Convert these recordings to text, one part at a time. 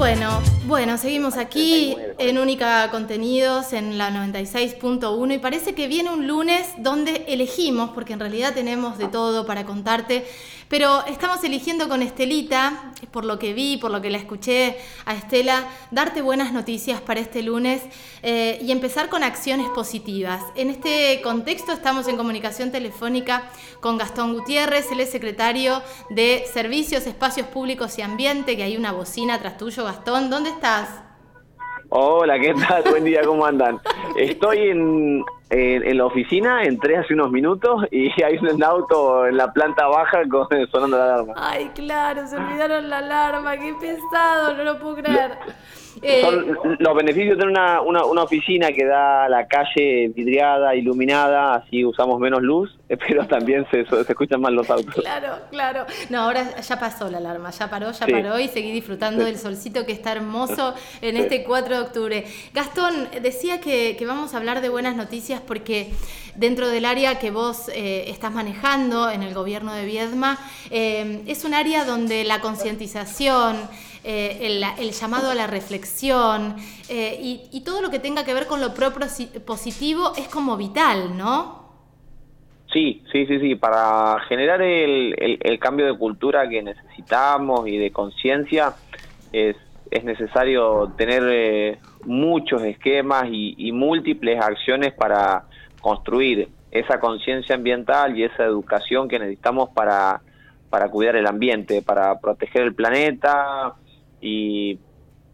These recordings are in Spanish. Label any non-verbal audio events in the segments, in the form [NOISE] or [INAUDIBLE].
Bueno, bueno, seguimos aquí en Única Contenidos en la 96.1 y parece que viene un lunes donde elegimos, porque en realidad tenemos de todo para contarte, pero estamos eligiendo con Estelita, por lo que vi, por lo que la escuché a Estela, darte buenas noticias para este lunes eh, y empezar con acciones positivas. En este contexto estamos en comunicación telefónica con Gastón Gutiérrez, él es secretario de Servicios, Espacios Públicos y Ambiente, que hay una bocina atrás tuyo, Gastón. ¿Dónde estás? Hola, ¿qué tal? Buen día, ¿cómo andan? Estoy en, en, la oficina, entré hace unos minutos y [LAUGHS] hay un auto en la planta baja con, sonando la alarma. Ay, claro, se olvidaron la alarma, qué pesado, no lo puedo creer. Eh, Son los beneficios de una, una, una, oficina que da la calle vidriada, iluminada, así usamos menos luz, [LAUGHS] pero también se, se escuchan más los autos. Claro, claro. No, ahora ya pasó la alarma, ya paró, ya paró y seguí disfrutando del solcito que está hermoso en este 4 de octubre. Gastón, decía que, que, vamos a hablar de buenas noticias porque dentro del área que vos eh, estás manejando en el gobierno de Viedma, eh, es un área donde la concientización, eh, el, llamado a la reflexión y, todo lo que tenga que ver con lo propio positivo es como vital, ¿no? Sí, sí, sí, sí. Para generar el, cambio de cultura que necesitamos y de conciencia es, es, necesario tener eh, muchos esquemas y, y múltiples acciones para construir esa conciencia ambiental y esa educación que necesitamos para, para cuidar el ambiente, para proteger el planeta, y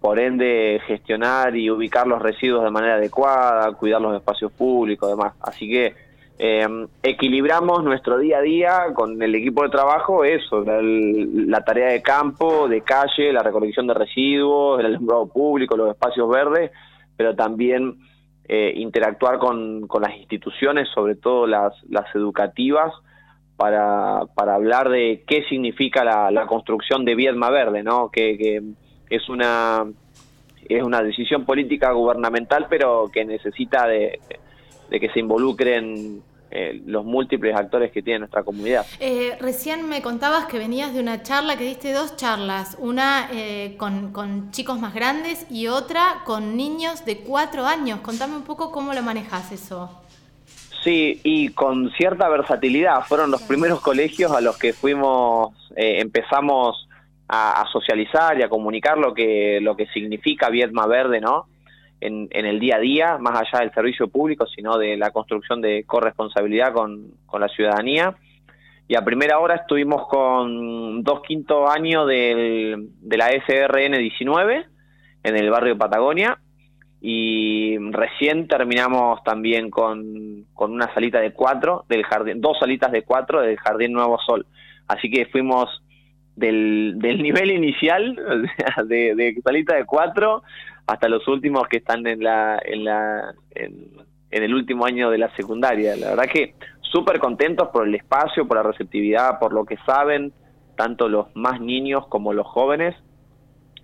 por ende gestionar y ubicar los residuos de manera adecuada, cuidar los espacios públicos, demás. Así que eh, equilibramos nuestro día a día con el equipo de trabajo, eso, la, tarea de campo, de calle, la recolección de residuos, el alumbrado público, los espacios verdes, pero también eh, interactuar con, con, las instituciones, sobre todo las, las educativas, para, para hablar de qué significa la, la construcción de Viedma Verde, ¿no? Que, que, es una es una decisión política gubernamental, pero que necesita de, de que se involucren eh, los múltiples actores que tiene nuestra comunidad. Eh, recién me contabas que venías de una charla, que diste dos charlas, una eh, con, con, chicos más grandes y otra con niños de cuatro años. Contame un poco cómo lo manejas eso. Sí, y con cierta versatilidad. Fueron los primeros colegios a los que fuimos, eh, empezamos a, socializar y a comunicar lo que, lo que significa Vietma Verde, ¿no? En, el día a día, más allá del servicio público, sino de la construcción de corresponsabilidad con, con la ciudadanía. Y a primera hora estuvimos con dos quintos años del, de la SRN 19 en el barrio Patagonia y recién terminamos también con, con una salita de cuatro del jardín, dos salitas de cuatro del Jardín Nuevo Sol. Así que fuimos del, del nivel inicial, [LAUGHS] de, de salita de cuatro, hasta los últimos que están en la, en la, en, el último año de la secundaria. La verdad que súper contentos por el espacio, por la receptividad, por lo que saben, tanto los más niños como los jóvenes,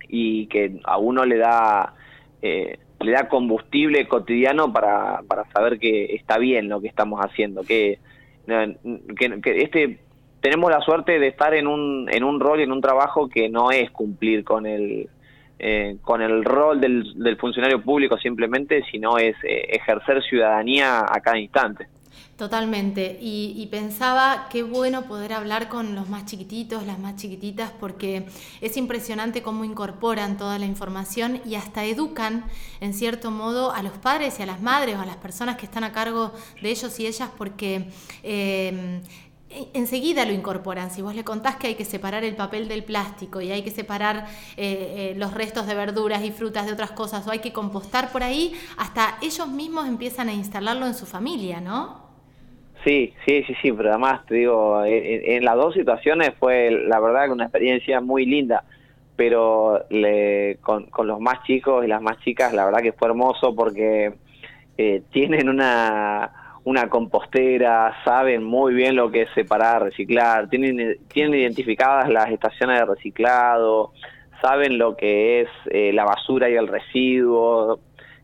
y que a uno le da eh, le da combustible cotidiano para, para saber que está bien lo que estamos haciendo, que, que, este tenemos la suerte de estar en un, en un rol en un trabajo que no es cumplir con el, eh, con el rol del, del, funcionario público simplemente, sino es eh, ejercer ciudadanía a cada instante. Totalmente. Y, pensaba qué bueno poder hablar con los más chiquititos, las más chiquititas, porque es impresionante cómo incorporan toda la información y hasta educan, en cierto modo, a los padres y a las madres o a las personas que están a cargo de ellos y ellas, porque eh, enseguida lo incorporan. Si vos le contás que hay que separar el papel del plástico y hay que separar eh, eh, los restos de verduras y frutas de otras cosas o hay que compostar por ahí, hasta ellos mismos empiezan a instalarlo en su familia, ¿no? Sí, sí, sí, sí, pero además te digo, en, las dos situaciones fue la verdad una experiencia muy linda, pero le, con, con, los más chicos y las más chicas la verdad que fue hermoso porque eh, tienen una, una compostera, saben muy bien lo que es separar, reciclar, tienen, tienen identificadas las estaciones de reciclado, saben lo que es eh, la basura y el residuo,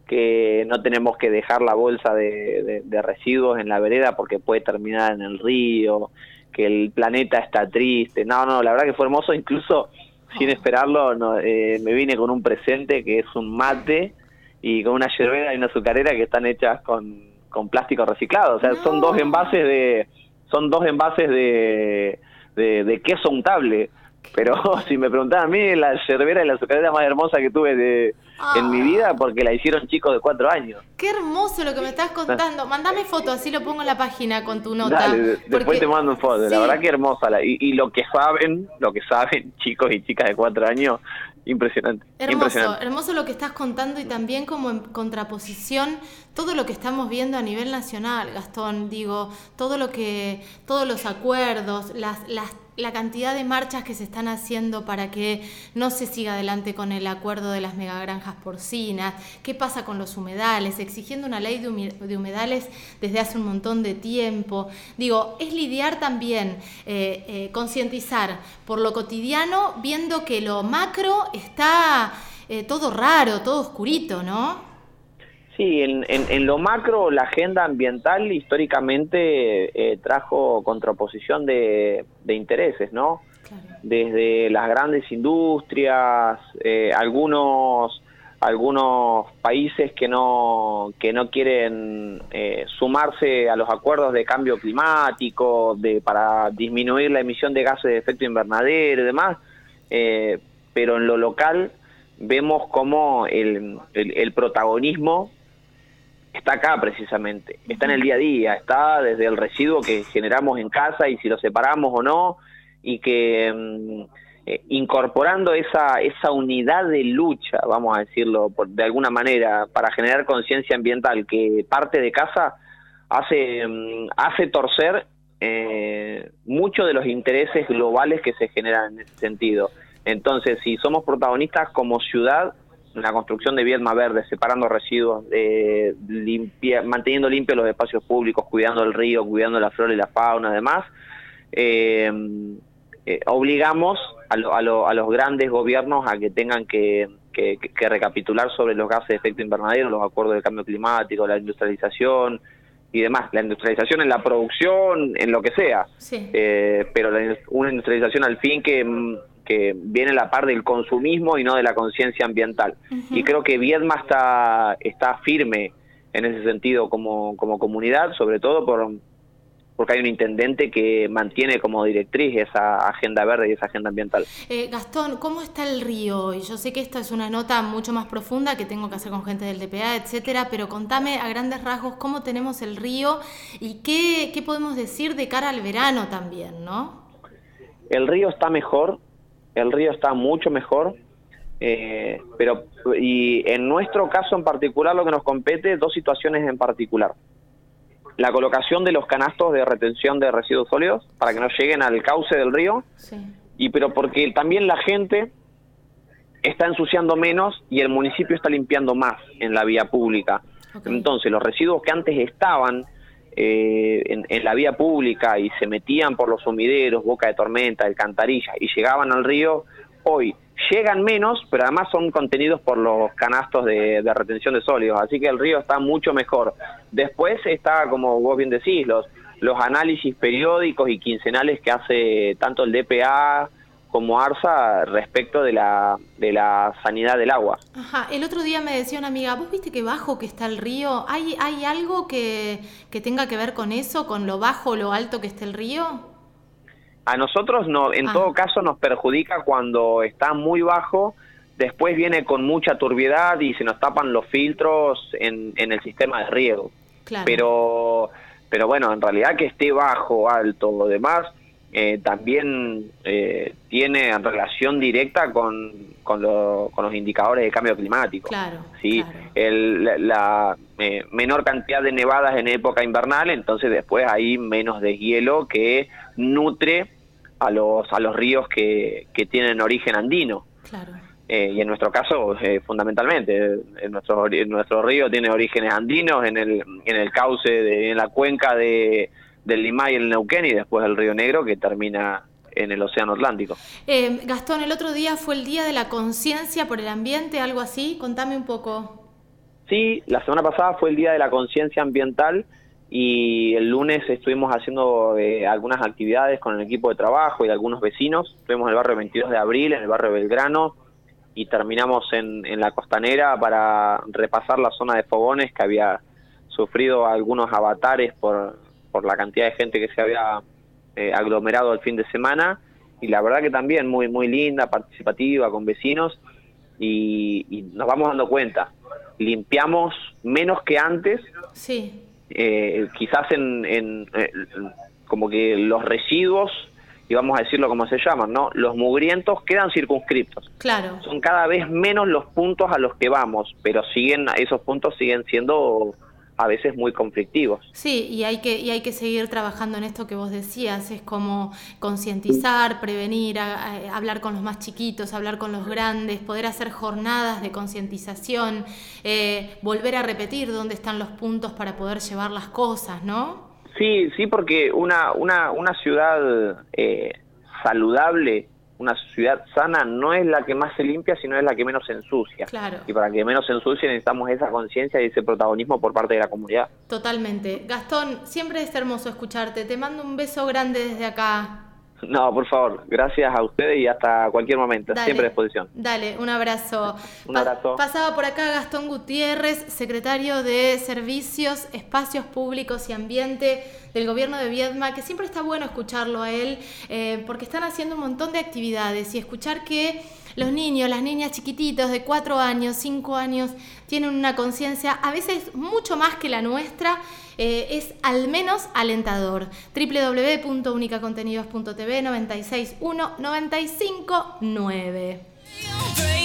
que no tenemos que dejar la bolsa de, residuos en la vereda porque puede terminar en el río, que el planeta está triste. No, no, la verdad que fue hermoso. Incluso sin esperarlo, eh, me vine con un presente que es un mate y con una yerbera y una azucarera que están hechas con, con plástico reciclado. O sea, son dos envases de son dos envases de, de, queso untable. Pero [LAUGHS] si me preguntaban a mí, la yerbera y la azucarera más hermosa que tuve de, en mi vida porque la hicieron chicos de cuatro años. Qué hermoso lo que me estás contando. Mandame foto, así lo pongo en la página con tu nota. después te mando un foto. La verdad que hermosa. La, y, y, lo que saben, lo que saben [LAUGHS] chicos y chicas de cuatro años, impresionante. Hermoso, hermoso lo que estás contando y también como en contraposición todo lo que estamos viendo a nivel nacional, Gastón, digo, todo lo que, todos los acuerdos, las, las la cantidad de marchas que se están haciendo para que no se siga adelante con el acuerdo de las megagranjas porcinas, qué pasa con los humedales, exigiendo una ley de humedales desde hace un montón de tiempo. Digo, es lidiar también, eh, eh, concientizar por lo cotidiano, viendo que lo macro está eh, todo raro, todo oscurito, ¿no? Sí, en, lo macro la agenda ambiental históricamente trajo contraposición de, de intereses, ¿no? Desde las grandes industrias, eh, algunos algunos países que no que no quieren eh, sumarse a los acuerdos de cambio climático, de para disminuir la emisión de gases de efecto invernadero y demás, pero en lo local vemos como el, el protagonismo está acá precisamente, está en el día a día, está desde el residuo que generamos en casa y si lo separamos o no, y que mm, eh, incorporando esa, esa unidad de lucha, vamos a decirlo por, de alguna manera, para generar conciencia ambiental que parte de casa, hace, mm, hace torcer eh, muchos de los intereses globales que se generan en ese sentido. Entonces, si somos protagonistas como ciudad, la construcción de Viedma Verde, separando residuos, eh, limpia, manteniendo limpios los espacios públicos, cuidando el río, cuidando la flora y la fauna, además, eh, eh, obligamos a, a, los grandes gobiernos a que tengan que, recapitular sobre los gases de efecto invernadero, los acuerdos de cambio climático, la industrialización y demás. La industrialización en la producción, en lo que sea, pero una industrialización al fin que que viene a la par del consumismo y no de la conciencia ambiental. Y creo que Viedma está, está firme en ese sentido como, como comunidad, sobre todo por, porque hay un intendente que mantiene como directriz esa agenda verde y esa agenda ambiental. Eh, Gastón, ¿cómo está el río hoy? Yo sé que esta es una nota mucho más profunda que tengo que hacer con gente del DPA, etcétera, pero contame a grandes rasgos cómo tenemos el río y qué, qué podemos decir de cara al verano también, ¿no? El río está mejor, el río está mucho mejor, eh, pero y en nuestro caso en particular lo que nos compete, dos situaciones en particular. La colocación de los canastos de retención de residuos sólidos para que no lleguen al cauce del río, y pero porque también la gente está ensuciando menos y el municipio está limpiando más en la vía pública. Entonces los residuos que antes estaban eh, en, la vía pública y se metían por los sumideros, boca de tormenta, alcantarillas y llegaban al río, hoy llegan menos, pero además son contenidos por los canastos de, retención de sólidos, así que el río está mucho mejor. Después está, como vos bien decís, los, los análisis periódicos y quincenales que hace tanto el DPA como ARSA respecto de la, de la sanidad del agua. Ajá, el otro día me decía una amiga, ¿vos viste que bajo que está el río? ¿Hay, hay algo que, que tenga que ver con eso, con lo bajo o lo alto que está el río? A nosotros no, en ah. todo caso nos perjudica cuando está muy bajo, después viene con mucha turbiedad y se nos tapan los filtros en, en el sistema de riego. Claro. Pero, pero bueno, en realidad que esté bajo, alto, lo demás, eh, también eh, tiene relación directa con, con, los indicadores de cambio climático. Claro, ¿sí? la, eh, menor cantidad de nevadas en época invernal, entonces después hay menos deshielo que nutre a los, a los ríos que, que tienen origen andino. Claro. y en nuestro caso, fundamentalmente, en nuestro, nuestro río tiene orígenes andinos en el, en el cauce, de, en la cuenca de del Limay, el Neuquén y después el Río Negro que termina en el Océano Atlántico. Eh, Gastón, el otro día fue el Día de la Conciencia por el Ambiente, algo así, contame un poco. Sí, la semana pasada fue el Día de la Conciencia Ambiental y el lunes estuvimos haciendo eh, algunas actividades con el equipo de trabajo y algunos vecinos. Estuvimos en el barrio 22 de abril, en el barrio Belgrano, y terminamos en, en la costanera para repasar la zona de fogones que había sufrido algunos avatares por, por la cantidad de gente que se había eh, aglomerado el fin de semana y la verdad que también muy muy linda, participativa con vecinos y, nos vamos dando cuenta. Limpiamos menos que antes, sí. Eh, quizás en, en eh, como que los residuos y vamos a decirlo como se llaman, ¿no? Los mugrientos quedan circunscriptos. Claro. Son cada vez menos los puntos a los que vamos, pero siguen esos puntos siguen siendo a veces muy conflictivos. Sí, y hay que y hay que seguir trabajando en esto que vos decías, es como concientizar, prevenir, hablar con los más chiquitos, hablar con los grandes, poder hacer jornadas de concientización, eh, volver a repetir dónde están los puntos para poder llevar las cosas, ¿no? Sí, sí, porque una, una, una ciudad eh, saludable, una ciudad sana, no es la que más se limpia, sino es la que menos se ensucia. Claro. Y para que menos se ensucie necesitamos esa conciencia y ese protagonismo por parte de la comunidad. Totalmente. Gastón, siempre es hermoso escucharte. Te mando un beso grande desde acá. No, por favor, gracias a ustedes y hasta cualquier momento, siempre a disposición. Dale, un abrazo. Un abrazo. pasaba por acá Gastón Gutiérrez, secretario de Servicios, Espacios Públicos y Ambiente del gobierno de Viedma, que siempre está bueno escucharlo a él, eh, porque están haciendo un montón de actividades y escuchar que los niños, las niñas chiquititos de 4 años, 5 años, tienen una conciencia a veces mucho más que la nuestra, eh, es al menos alentador. www.unicacontenidos.tv 961 959.